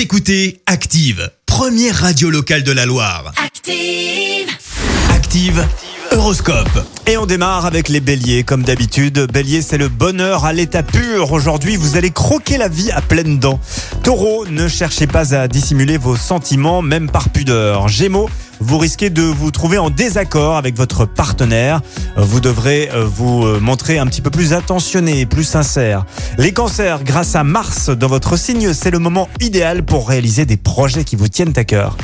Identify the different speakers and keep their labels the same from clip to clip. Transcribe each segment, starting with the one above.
Speaker 1: Vous écoutez Active, première radio locale de la Loire.
Speaker 2: Active.
Speaker 1: Active, Horoscope.
Speaker 3: Et on démarre avec les béliers, comme d'habitude. Bélier, c'est le bonheur à l'état pur. Aujourd'hui, vous allez croquer la vie à pleines dents. Taureau, ne cherchez pas à dissimuler vos sentiments, même par pudeur. Gémeaux, vous risquez de vous trouver en désaccord avec votre partenaire. Vous devrez euh, vous euh, montrer un petit peu plus attentionné plus sincère. Les cancers, grâce à Mars dans votre signe, c'est le moment idéal pour réaliser des projets qui vous tiennent à cœur.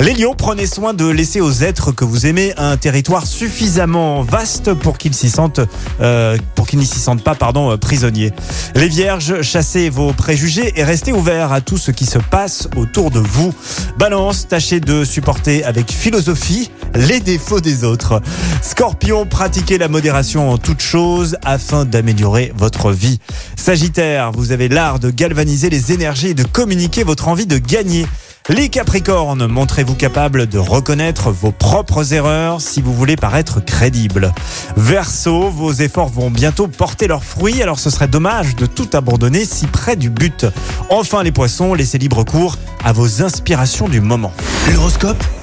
Speaker 3: Les lions, prenez soin de laisser aux êtres que vous aimez un territoire suffisamment vaste pour qu'ils s'y sentent, euh, pour qu'ils n'y s'y sentent pas, pardon, euh, prisonniers. Les vierges, chassez vos préjugés et restez ouverts à tout ce qui se passe autour de vous. Balance, tâchez de supporter avec philosophie les défauts des autres. Scorpion, pratiquez la modération en toutes choses afin d'améliorer votre vie. Sagittaire, vous avez l'art de galvaniser les énergies et de communiquer votre envie de gagner. Les Capricornes, montrez-vous capable de reconnaître vos propres erreurs si vous voulez paraître crédible. Verseau, vos efforts vont bientôt porter leurs fruits, alors ce serait dommage de tout abandonner si près du but. Enfin les poissons, laissez libre cours à vos inspirations du moment.
Speaker 1: L'horoscope